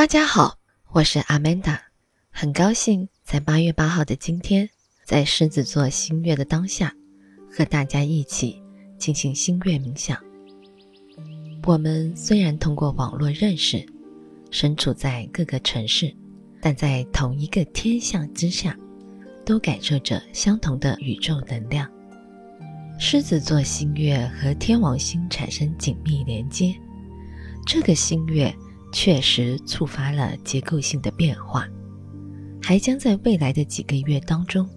大家好，我是阿曼达，很高兴在八月八号的今天，在狮子座新月的当下，和大家一起进行新月冥想。我们虽然通过网络认识，身处在各个城市，但在同一个天象之下，都感受着相同的宇宙能量。狮子座新月和天王星产生紧密连接，这个新月确实触发了结构性的变化，还将在未来的几个月当中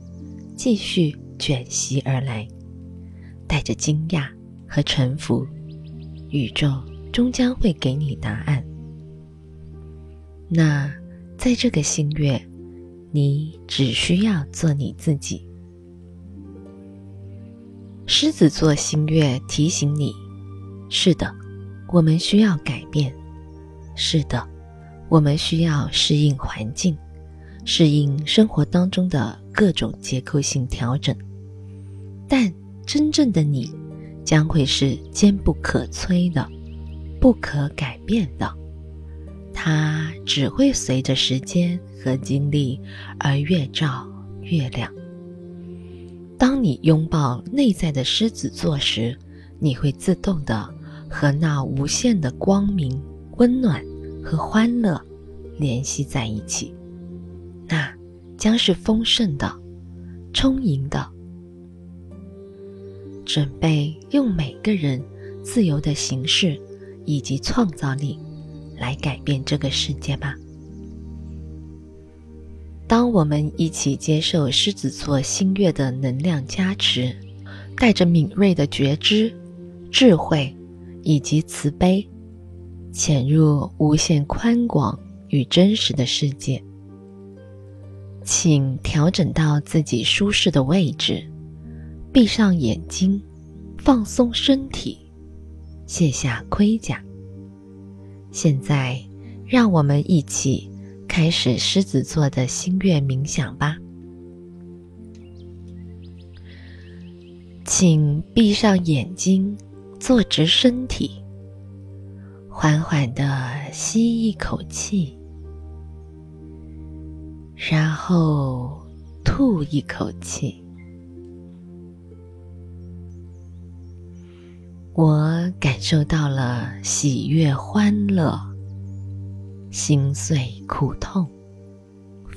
继续卷袭而来，带着惊讶和臣服。宇宙终将会给你答案。那在这个新月，你只需要做你自己。狮子座新月提醒你：是的，我们需要改变；是的，我们需要适应环境，适应生活当中的各种结构性调整。但真正的你。将会是坚不可摧的，不可改变的。它只会随着时间和经历而越照越亮。当你拥抱内在的狮子座时，你会自动的和那无限的光明、温暖和欢乐联系在一起。那将是丰盛的、充盈的。准备用每个人自由的形式以及创造力来改变这个世界吧。当我们一起接受狮子座新月的能量加持，带着敏锐的觉知、智慧以及慈悲，潜入无限宽广与真实的世界，请调整到自己舒适的位置。闭上眼睛，放松身体，卸下盔甲。现在，让我们一起开始狮子座的心愿冥想吧。请闭上眼睛，坐直身体，缓缓的吸一口气，然后吐一口气。我感受到了喜悦、欢乐、心碎、苦痛、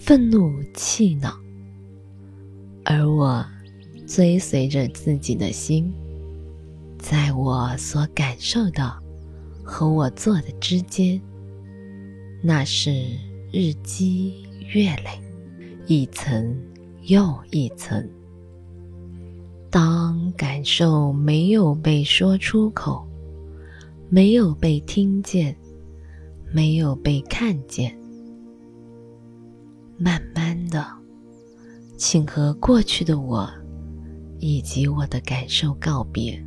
愤怒、气恼，而我追随着自己的心，在我所感受的和我做的之间，那是日积月累，一层又一层。当感受没有被说出口，没有被听见，没有被看见，慢慢的，请和过去的我以及我的感受告别。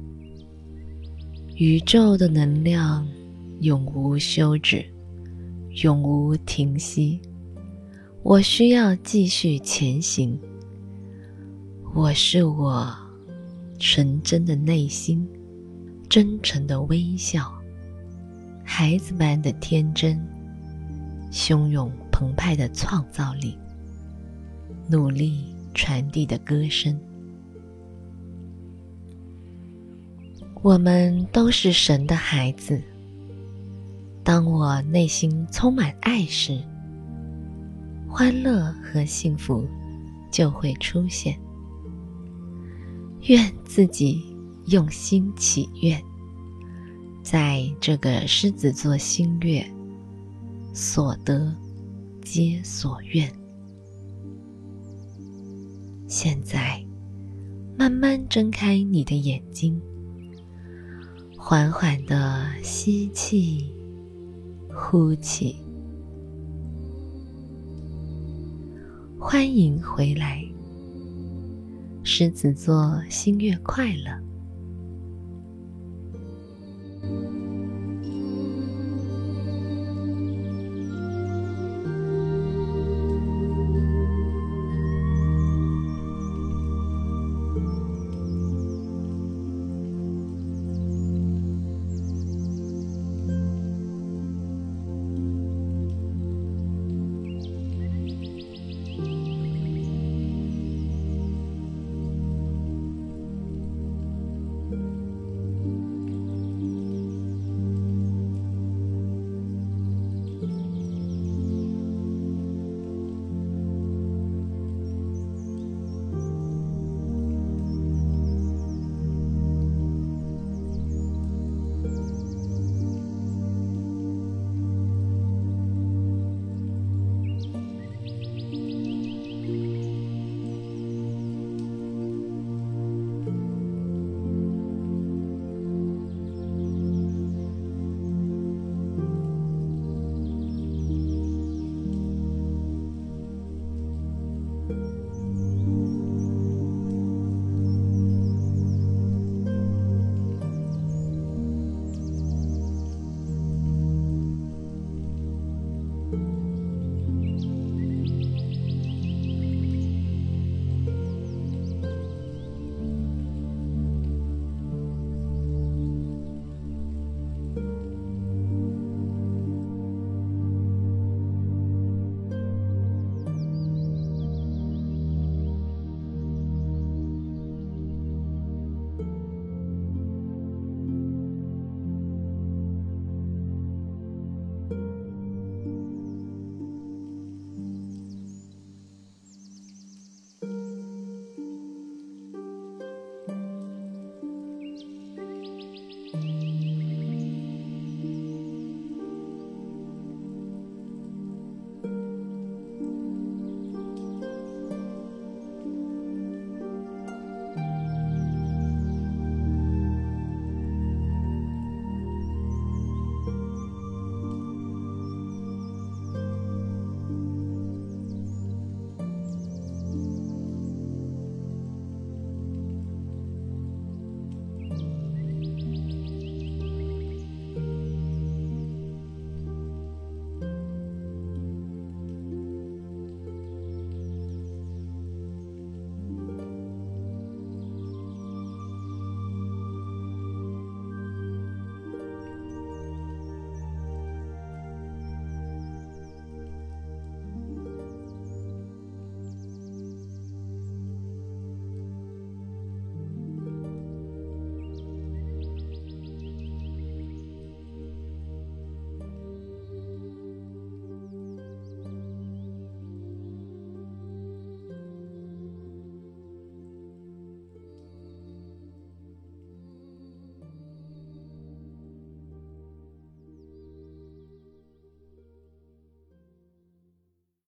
宇宙的能量永无休止，永无停息。我需要继续前行。我是我。纯真的内心，真诚的微笑，孩子般的天真，汹涌澎湃的创造力，努力传递的歌声。我们都是神的孩子。当我内心充满爱时，欢乐和幸福就会出现。愿自己用心祈愿，在这个狮子座星月，所得皆所愿。现在，慢慢睁开你的眼睛，缓缓的吸气，呼气，欢迎回来。狮子座新月快乐。